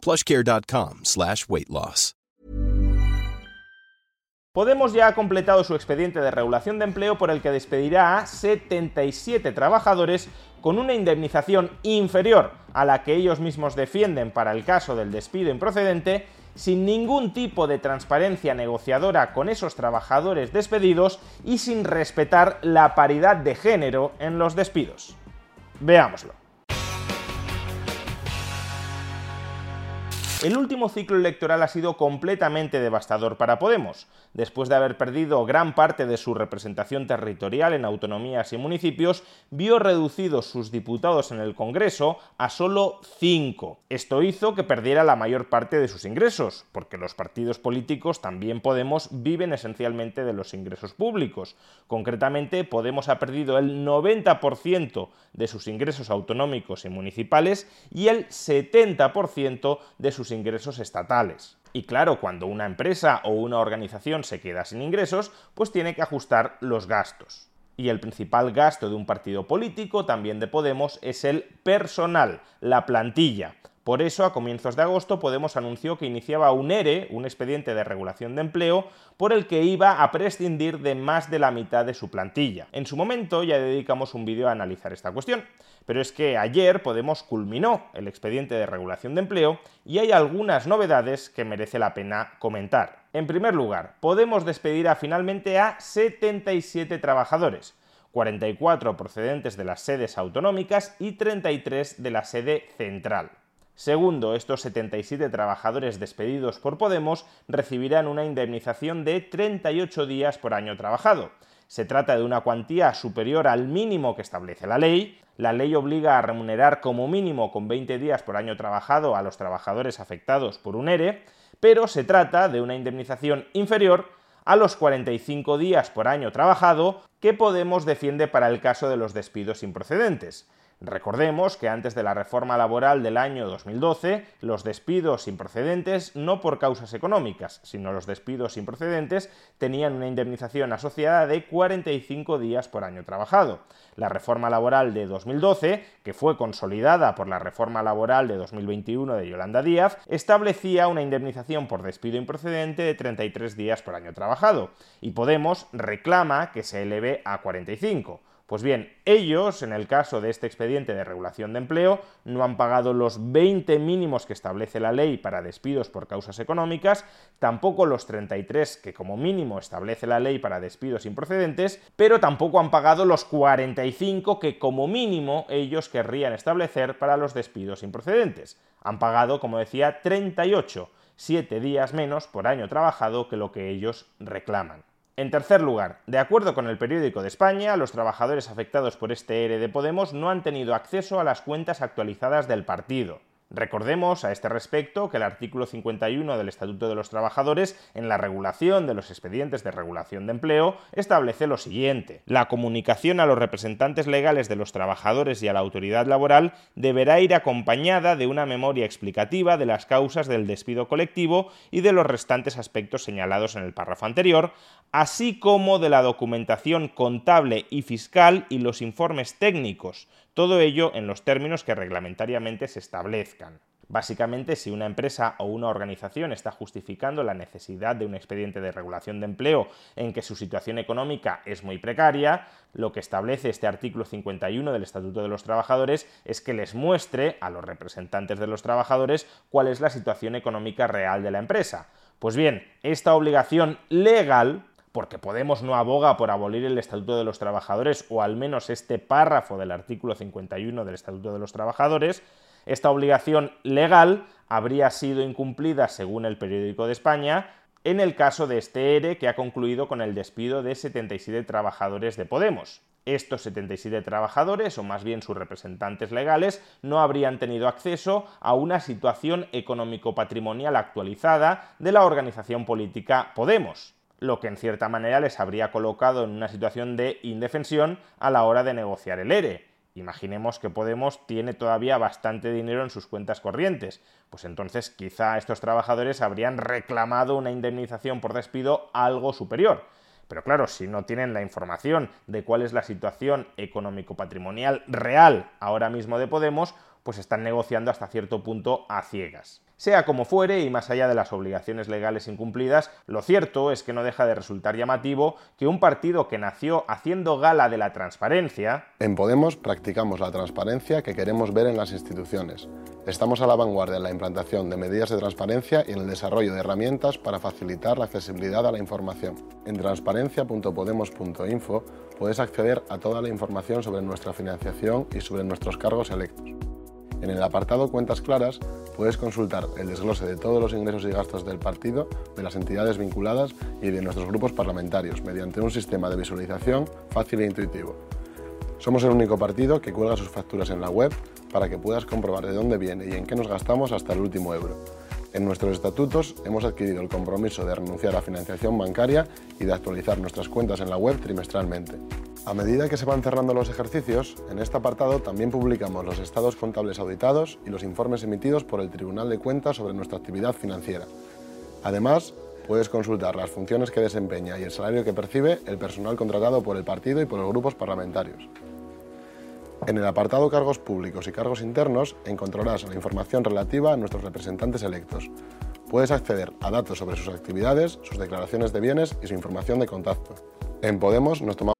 plushcare.com slash weight loss. Podemos ya ha completado su expediente de regulación de empleo por el que despedirá a 77 trabajadores con una indemnización inferior a la que ellos mismos defienden para el caso del despido improcedente, sin ningún tipo de transparencia negociadora con esos trabajadores despedidos y sin respetar la paridad de género en los despidos. Veámoslo. El último ciclo electoral ha sido completamente devastador para Podemos. Después de haber perdido gran parte de su representación territorial en autonomías y municipios, vio reducidos sus diputados en el Congreso a solo cinco. Esto hizo que perdiera la mayor parte de sus ingresos, porque los partidos políticos, también Podemos, viven esencialmente de los ingresos públicos. Concretamente, Podemos ha perdido el 90% de sus ingresos autonómicos y municipales y el 70% de sus ingresos estatales. Y claro, cuando una empresa o una organización se queda sin ingresos, pues tiene que ajustar los gastos. Y el principal gasto de un partido político, también de Podemos, es el personal, la plantilla. Por eso, a comienzos de agosto, Podemos anunció que iniciaba un ERE, un expediente de regulación de empleo, por el que iba a prescindir de más de la mitad de su plantilla. En su momento ya dedicamos un vídeo a analizar esta cuestión, pero es que ayer Podemos culminó el expediente de regulación de empleo y hay algunas novedades que merece la pena comentar. En primer lugar, Podemos despedirá finalmente a 77 trabajadores, 44 procedentes de las sedes autonómicas y 33 de la sede central. Segundo, estos 77 trabajadores despedidos por Podemos recibirán una indemnización de 38 días por año trabajado. Se trata de una cuantía superior al mínimo que establece la ley. La ley obliga a remunerar como mínimo con 20 días por año trabajado a los trabajadores afectados por un ERE, pero se trata de una indemnización inferior a los 45 días por año trabajado que Podemos defiende para el caso de los despidos improcedentes. Recordemos que antes de la reforma laboral del año 2012, los despidos improcedentes, no por causas económicas, sino los despidos improcedentes, tenían una indemnización asociada de 45 días por año trabajado. La reforma laboral de 2012, que fue consolidada por la reforma laboral de 2021 de Yolanda Díaz, establecía una indemnización por despido improcedente de 33 días por año trabajado, y Podemos reclama que se eleve a 45. Pues bien, ellos, en el caso de este expediente de regulación de empleo, no han pagado los 20 mínimos que establece la ley para despidos por causas económicas, tampoco los 33 que como mínimo establece la ley para despidos improcedentes, pero tampoco han pagado los 45 que como mínimo ellos querrían establecer para los despidos improcedentes. Han pagado, como decía, 38, 7 días menos por año trabajado que lo que ellos reclaman. En tercer lugar, de acuerdo con el periódico de España, los trabajadores afectados por este ERE de Podemos no han tenido acceso a las cuentas actualizadas del partido. Recordemos a este respecto que el artículo 51 del Estatuto de los Trabajadores, en la regulación de los expedientes de regulación de empleo, establece lo siguiente. La comunicación a los representantes legales de los trabajadores y a la autoridad laboral deberá ir acompañada de una memoria explicativa de las causas del despido colectivo y de los restantes aspectos señalados en el párrafo anterior, así como de la documentación contable y fiscal y los informes técnicos, todo ello en los términos que reglamentariamente se establezcan. Básicamente, si una empresa o una organización está justificando la necesidad de un expediente de regulación de empleo en que su situación económica es muy precaria, lo que establece este artículo 51 del Estatuto de los Trabajadores es que les muestre a los representantes de los trabajadores cuál es la situación económica real de la empresa. Pues bien, esta obligación legal porque Podemos no aboga por abolir el Estatuto de los Trabajadores, o al menos este párrafo del artículo 51 del Estatuto de los Trabajadores, esta obligación legal habría sido incumplida, según el periódico de España, en el caso de este ERE que ha concluido con el despido de 77 trabajadores de Podemos. Estos 77 trabajadores, o más bien sus representantes legales, no habrían tenido acceso a una situación económico-patrimonial actualizada de la organización política Podemos, lo que en cierta manera les habría colocado en una situación de indefensión a la hora de negociar el ERE. Imaginemos que Podemos tiene todavía bastante dinero en sus cuentas corrientes, pues entonces quizá estos trabajadores habrían reclamado una indemnización por despido algo superior. Pero claro, si no tienen la información de cuál es la situación económico-patrimonial real ahora mismo de Podemos, pues están negociando hasta cierto punto a ciegas. Sea como fuere, y más allá de las obligaciones legales incumplidas, lo cierto es que no deja de resultar llamativo que un partido que nació haciendo gala de la transparencia... En Podemos practicamos la transparencia que queremos ver en las instituciones. Estamos a la vanguardia en la implantación de medidas de transparencia y en el desarrollo de herramientas para facilitar la accesibilidad a la información. En transparencia.podemos.info puedes acceder a toda la información sobre nuestra financiación y sobre nuestros cargos electos. En el apartado Cuentas Claras puedes consultar el desglose de todos los ingresos y gastos del partido, de las entidades vinculadas y de nuestros grupos parlamentarios, mediante un sistema de visualización fácil e intuitivo. Somos el único partido que cuelga sus facturas en la web para que puedas comprobar de dónde viene y en qué nos gastamos hasta el último euro. En nuestros estatutos hemos adquirido el compromiso de renunciar a financiación bancaria y de actualizar nuestras cuentas en la web trimestralmente. A medida que se van cerrando los ejercicios, en este apartado también publicamos los estados contables auditados y los informes emitidos por el Tribunal de Cuentas sobre nuestra actividad financiera. Además, puedes consultar las funciones que desempeña y el salario que percibe el personal contratado por el partido y por los grupos parlamentarios. En el apartado Cargos públicos y cargos internos encontrarás la información relativa a nuestros representantes electos. Puedes acceder a datos sobre sus actividades, sus declaraciones de bienes y su información de contacto. En Podemos nos tomamos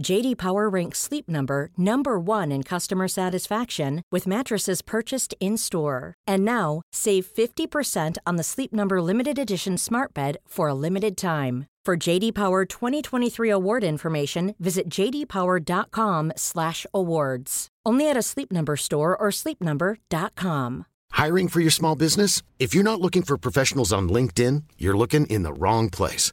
JD Power ranks Sleep Number number 1 in customer satisfaction with mattresses purchased in-store. And now, save 50% on the Sleep Number limited edition Smart Bed for a limited time. For JD Power 2023 award information, visit jdpower.com/awards. Only at a Sleep Number store or sleepnumber.com. Hiring for your small business? If you're not looking for professionals on LinkedIn, you're looking in the wrong place.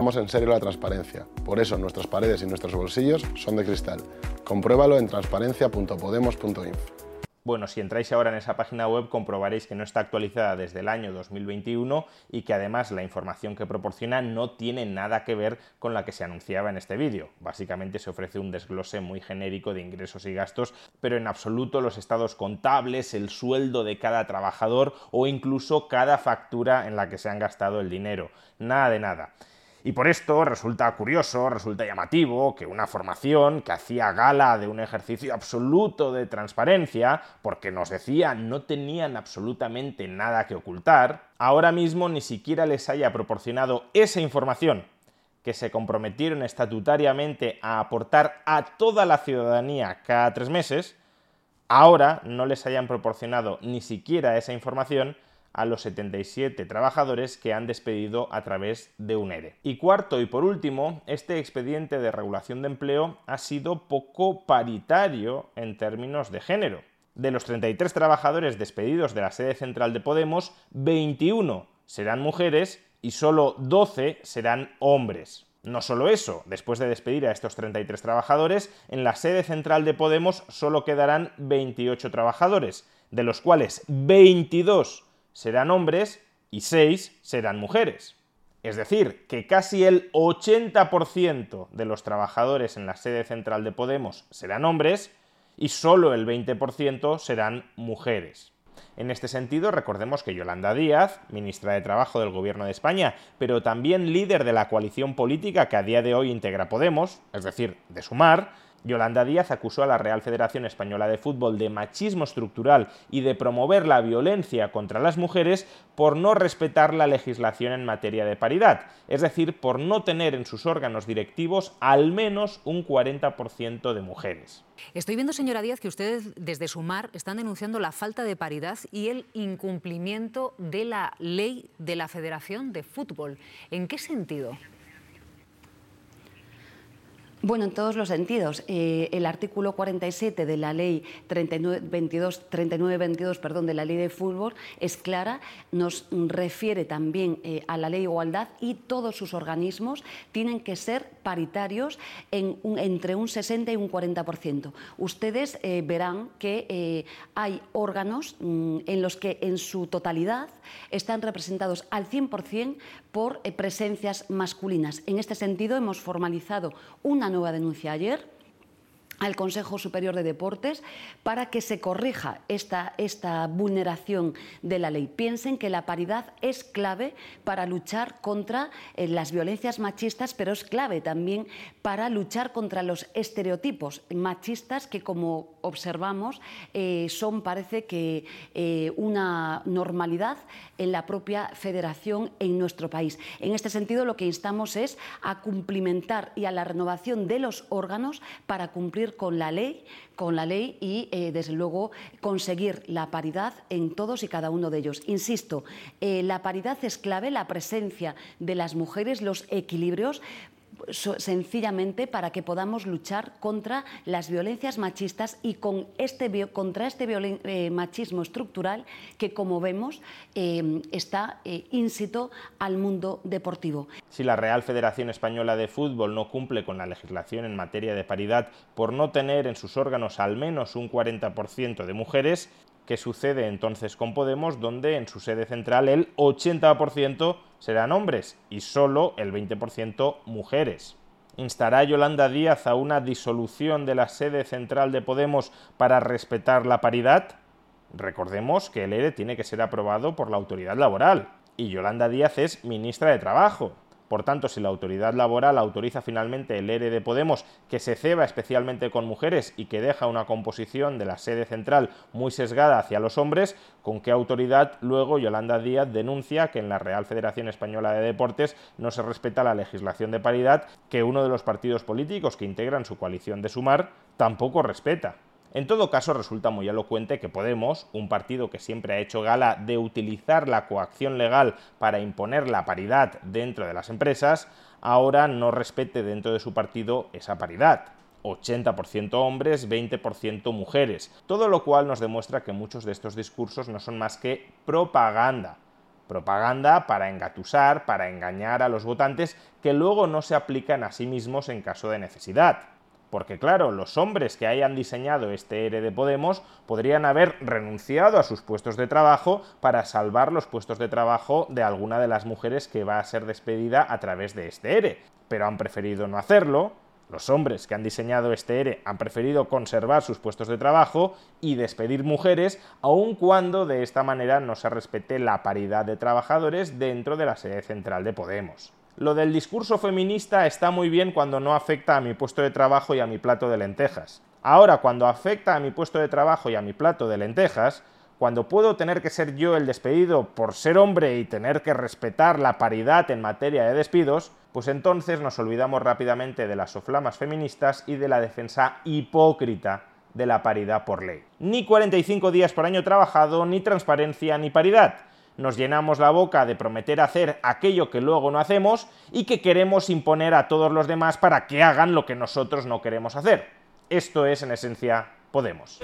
Tomamos en serio la transparencia. Por eso nuestras paredes y nuestros bolsillos son de cristal. Compruébalo en transparencia.podemos.info. Bueno, si entráis ahora en esa página web comprobaréis que no está actualizada desde el año 2021 y que además la información que proporciona no tiene nada que ver con la que se anunciaba en este vídeo. Básicamente se ofrece un desglose muy genérico de ingresos y gastos, pero en absoluto los estados contables, el sueldo de cada trabajador o incluso cada factura en la que se han gastado el dinero. Nada de nada. Y por esto resulta curioso, resulta llamativo que una formación que hacía gala de un ejercicio absoluto de transparencia, porque nos decía no tenían absolutamente nada que ocultar, ahora mismo ni siquiera les haya proporcionado esa información que se comprometieron estatutariamente a aportar a toda la ciudadanía cada tres meses, ahora no les hayan proporcionado ni siquiera esa información a los 77 trabajadores que han despedido a través de un ERE. Y cuarto y por último, este expediente de regulación de empleo ha sido poco paritario en términos de género. De los 33 trabajadores despedidos de la sede central de Podemos, 21 serán mujeres y solo 12 serán hombres. No solo eso, después de despedir a estos 33 trabajadores, en la sede central de Podemos solo quedarán 28 trabajadores, de los cuales 22 serán hombres y 6 serán mujeres. Es decir, que casi el 80% de los trabajadores en la sede central de Podemos serán hombres y solo el 20% serán mujeres. En este sentido, recordemos que Yolanda Díaz, ministra de Trabajo del Gobierno de España, pero también líder de la coalición política que a día de hoy integra Podemos, es decir, de Sumar, Yolanda Díaz acusó a la Real Federación Española de Fútbol de machismo estructural y de promover la violencia contra las mujeres por no respetar la legislación en materia de paridad, es decir, por no tener en sus órganos directivos al menos un 40% de mujeres. Estoy viendo, señora Díaz, que ustedes desde Sumar están denunciando la falta de paridad y el incumplimiento de la ley de la Federación de Fútbol. ¿En qué sentido? Bueno, en todos los sentidos. Eh, el artículo 47 de la ley 3922, perdón, de la ley de fútbol es clara, nos refiere también eh, a la ley de igualdad y todos sus organismos tienen que ser paritarios en entre un 60 y un 40%. Ustedes eh, verán que hay órganos mm, en los que en su totalidad están representados al 100% por presencias masculinas. En este sentido, hemos formalizado una nueva denuncia ayer al Consejo Superior de Deportes para que se corrija esta, esta, vulneración de la ley. Piensen que la paridad es clave para luchar contra eh, las violencias machistas, pero es clave también para luchar contra los estereotipos machistas que, como observamos, eh, son, parece que, eh, una normalidad en la propia federación en nuestro país. En este sentido, lo que instamos es a cumplimentar y a la renovación de los órganos para cumplir con la ley, con la ley y, eh, desde luego, conseguir la paridad en todos y cada uno de ellos. Insisto, eh, la paridad es clave, la presencia de las mujeres, los equilibrios, sencillamente para que podamos luchar contra las violencias machistas y con este, contra este eh, machismo estructural que, como vemos, eh, está eh, ínsito al mundo deportivo. Si la Real Federación Española de Fútbol no cumple con la legislación en materia de paridad por no tener en sus órganos al menos un 40% de mujeres, ¿Qué sucede entonces con Podemos, donde en su sede central el 80% serán hombres y solo el 20% mujeres. ¿Instará Yolanda Díaz a una disolución de la sede central de Podemos para respetar la paridad? Recordemos que el ERE tiene que ser aprobado por la autoridad laboral y Yolanda Díaz es ministra de Trabajo. Por tanto, si la autoridad laboral autoriza finalmente el ERE de Podemos, que se ceba especialmente con mujeres y que deja una composición de la sede central muy sesgada hacia los hombres, ¿con qué autoridad luego Yolanda Díaz denuncia que en la Real Federación Española de Deportes no se respeta la legislación de paridad que uno de los partidos políticos que integran su coalición de Sumar tampoco respeta? En todo caso, resulta muy elocuente que Podemos, un partido que siempre ha hecho gala de utilizar la coacción legal para imponer la paridad dentro de las empresas, ahora no respete dentro de su partido esa paridad. 80% hombres, 20% mujeres, todo lo cual nos demuestra que muchos de estos discursos no son más que propaganda. Propaganda para engatusar, para engañar a los votantes que luego no se aplican a sí mismos en caso de necesidad. Porque claro, los hombres que hayan diseñado este ERE de Podemos podrían haber renunciado a sus puestos de trabajo para salvar los puestos de trabajo de alguna de las mujeres que va a ser despedida a través de este ERE. Pero han preferido no hacerlo, los hombres que han diseñado este ERE han preferido conservar sus puestos de trabajo y despedir mujeres, aun cuando de esta manera no se respete la paridad de trabajadores dentro de la sede central de Podemos. Lo del discurso feminista está muy bien cuando no afecta a mi puesto de trabajo y a mi plato de lentejas. Ahora, cuando afecta a mi puesto de trabajo y a mi plato de lentejas, cuando puedo tener que ser yo el despedido por ser hombre y tener que respetar la paridad en materia de despidos, pues entonces nos olvidamos rápidamente de las soflamas feministas y de la defensa hipócrita de la paridad por ley. Ni 45 días por año trabajado, ni transparencia, ni paridad nos llenamos la boca de prometer hacer aquello que luego no hacemos y que queremos imponer a todos los demás para que hagan lo que nosotros no queremos hacer. Esto es, en esencia, Podemos.